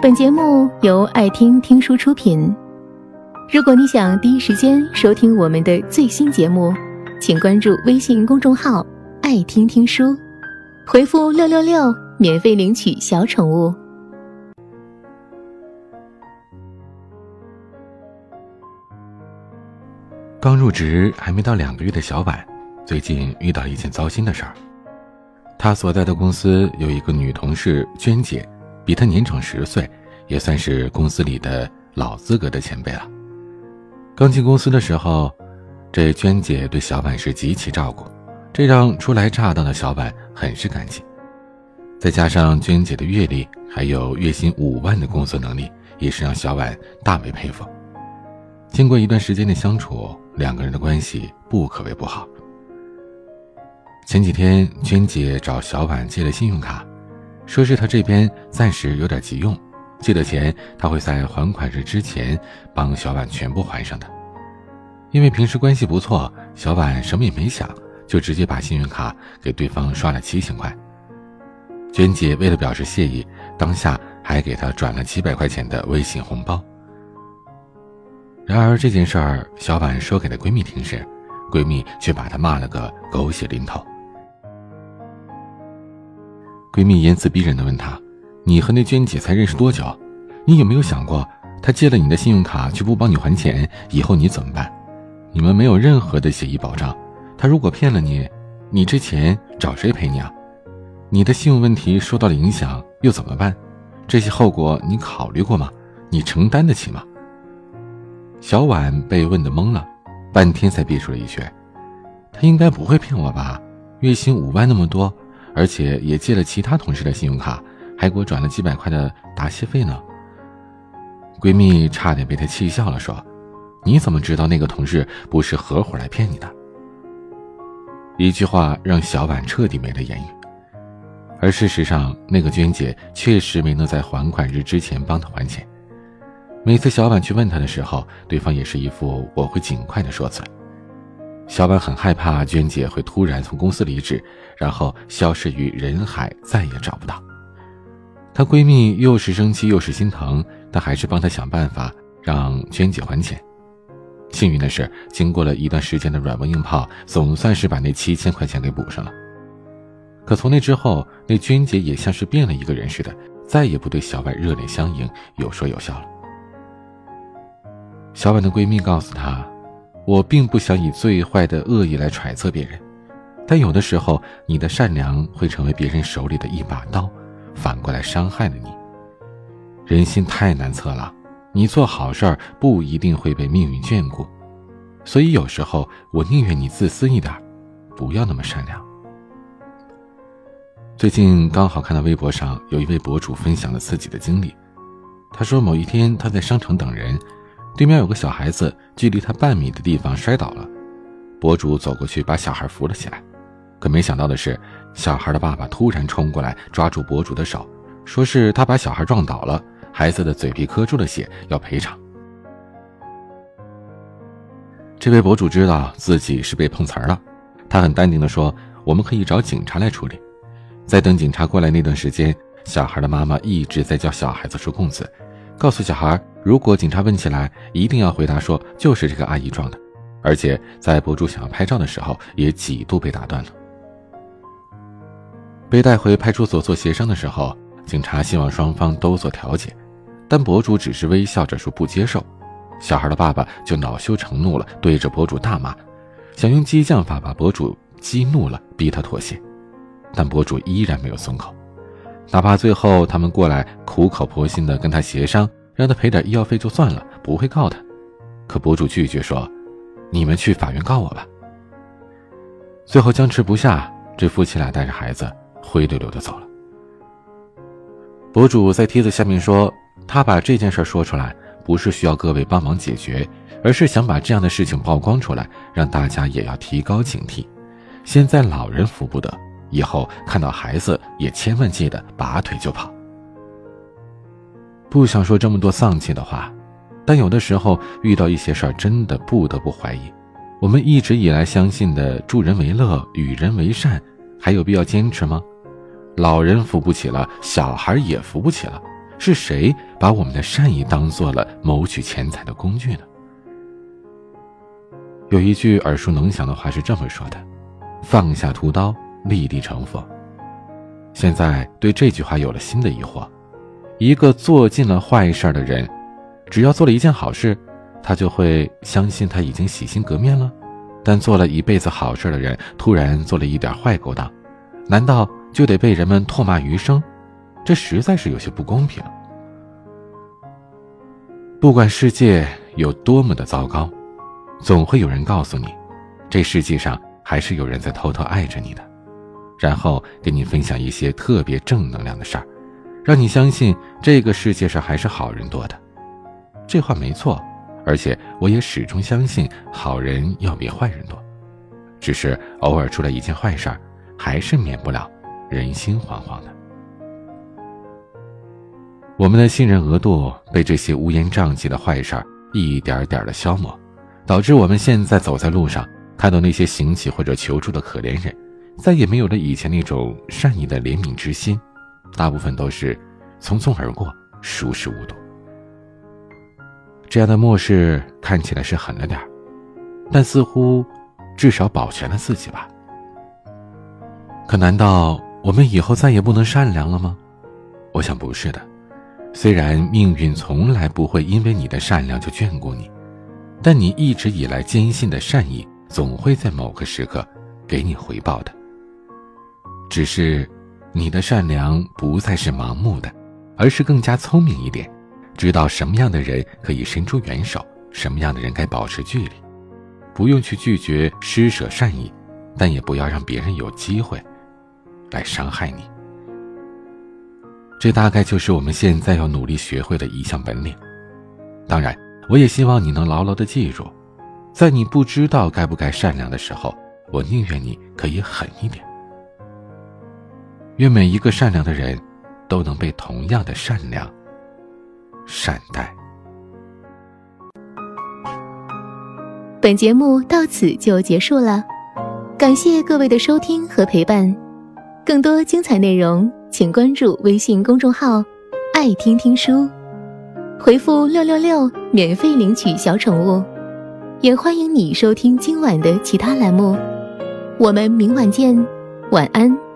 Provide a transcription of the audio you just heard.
本节目由爱听听书出品。如果你想第一时间收听我们的最新节目，请关注微信公众号“爱听听书”，回复“六六六”免费领取小宠物。刚入职还没到两个月的小婉，最近遇到一件糟心的事儿。她所在的公司有一个女同事娟姐，比她年长十岁，也算是公司里的老资格的前辈了。刚进公司的时候，这娟姐对小婉是极其照顾，这让初来乍到的小婉很是感激。再加上娟姐的阅历，还有月薪五万的工作能力，也是让小婉大为佩服。经过一段时间的相处，两个人的关系不可谓不好。前几天，娟姐找小婉借了信用卡，说是他这边暂时有点急用，借的钱他会在还款日之前帮小婉全部还上的。因为平时关系不错，小婉什么也没想，就直接把信用卡给对方刷了七千块。娟姐为了表示谢意，当下还给她转了几百块钱的微信红包。然而这件事儿，小婉说给了闺蜜听时，闺蜜却把她骂了个狗血淋头。闺蜜言辞逼人的问她：“你和那娟姐才认识多久？你有没有想过，她借了你的信用卡却不帮你还钱，以后你怎么办？你们没有任何的协议保障，她如果骗了你，你这钱找谁赔你啊？你的信用问题受到了影响又怎么办？这些后果你考虑过吗？你承担得起吗？”小婉被问得懵了，半天才憋出了一句：“他应该不会骗我吧？月薪五万那么多，而且也借了其他同事的信用卡，还给我转了几百块的答谢费呢。”闺蜜差点被他气笑了，说：“你怎么知道那个同事不是合伙来骗你的？”一句话让小婉彻底没了言语。而事实上，那个娟姐确实没能在还款日之前帮她还钱。每次小婉去问他的时候，对方也是一副“我会尽快的”说辞。小婉很害怕娟姐会突然从公司离职，然后消失于人海，再也找不到。她闺蜜又是生气又是心疼，但还是帮她想办法让娟姐还钱。幸运的是，经过了一段时间的软磨硬泡，总算是把那七千块钱给补上了。可从那之后，那娟姐也像是变了一个人似的，再也不对小婉热脸相迎，有说有笑了。小婉的闺蜜告诉她：“我并不想以最坏的恶意来揣测别人，但有的时候，你的善良会成为别人手里的一把刀，反过来伤害了你。人心太难测了，你做好事儿不一定会被命运眷顾，所以有时候我宁愿你自私一点，不要那么善良。”最近刚好看到微博上有一位博主分享了自己的经历，他说某一天他在商场等人。对面有个小孩子，距离他半米的地方摔倒了，博主走过去把小孩扶了起来，可没想到的是，小孩的爸爸突然冲过来抓住博主的手，说是他把小孩撞倒了，孩子的嘴皮磕出了血，要赔偿。这位博主知道自己是被碰瓷儿了，他很淡定的说：“我们可以找警察来处理。”在等警察过来那段时间，小孩的妈妈一直在叫小孩子说供词，告诉小孩。如果警察问起来，一定要回答说就是这个阿姨撞的，而且在博主想要拍照的时候，也几度被打断了。被带回派出所做协商的时候，警察希望双方都做调解，但博主只是微笑着说不接受。小孩的爸爸就恼羞成怒了，对着博主大骂，想用激将法把博主激怒了，逼他妥协，但博主依然没有松口，哪怕最后他们过来苦口婆心的跟他协商。让他赔点医药费就算了，不会告他。可博主拒绝说：“你们去法院告我吧。”最后僵持不下，这夫妻俩带着孩子灰溜溜的走了。博主在帖子下面说：“他把这件事说出来，不是需要各位帮忙解决，而是想把这样的事情曝光出来，让大家也要提高警惕。现在老人扶不得，以后看到孩子也千万记得拔腿就跑。”不想说这么多丧气的话，但有的时候遇到一些事儿，真的不得不怀疑，我们一直以来相信的助人为乐、与人为善，还有必要坚持吗？老人扶不起了，小孩也扶不起了，是谁把我们的善意当做了谋取钱财的工具呢？有一句耳熟能详的话是这么说的：“放下屠刀，立地成佛。”现在对这句话有了新的疑惑：一个做尽了坏事的人，只要做了一件好事，他就会相信他已经洗心革面了；但做了一辈子好事的人，突然做了一点坏勾当，难道就得被人们唾骂余生？这实在是有些不公平。不管世界有多么的糟糕，总会有人告诉你，这世界上还是有人在偷偷爱着你的。然后给你分享一些特别正能量的事儿，让你相信这个世界上还是好人多的。这话没错，而且我也始终相信好人要比坏人多。只是偶尔出来一件坏事儿，还是免不了人心惶惶的。我们的信任额度被这些乌烟瘴气的坏事儿一点点的消磨，导致我们现在走在路上，看到那些行乞或者求助的可怜人。再也没有了以前那种善意的怜悯之心，大部分都是匆匆而过，熟视无睹。这样的漠视看起来是狠了点但似乎至少保全了自己吧。可难道我们以后再也不能善良了吗？我想不是的。虽然命运从来不会因为你的善良就眷顾你，但你一直以来坚信的善意，总会在某个时刻给你回报的。只是，你的善良不再是盲目的，而是更加聪明一点，知道什么样的人可以伸出援手，什么样的人该保持距离，不用去拒绝施舍善意，但也不要让别人有机会来伤害你。这大概就是我们现在要努力学会的一项本领。当然，我也希望你能牢牢的记住，在你不知道该不该善良的时候，我宁愿你可以狠一点。愿每一个善良的人，都能被同样的善良善待。本节目到此就结束了，感谢各位的收听和陪伴。更多精彩内容，请关注微信公众号“爱听听书”，回复“六六六”免费领取小宠物。也欢迎你收听今晚的其他栏目。我们明晚见，晚安。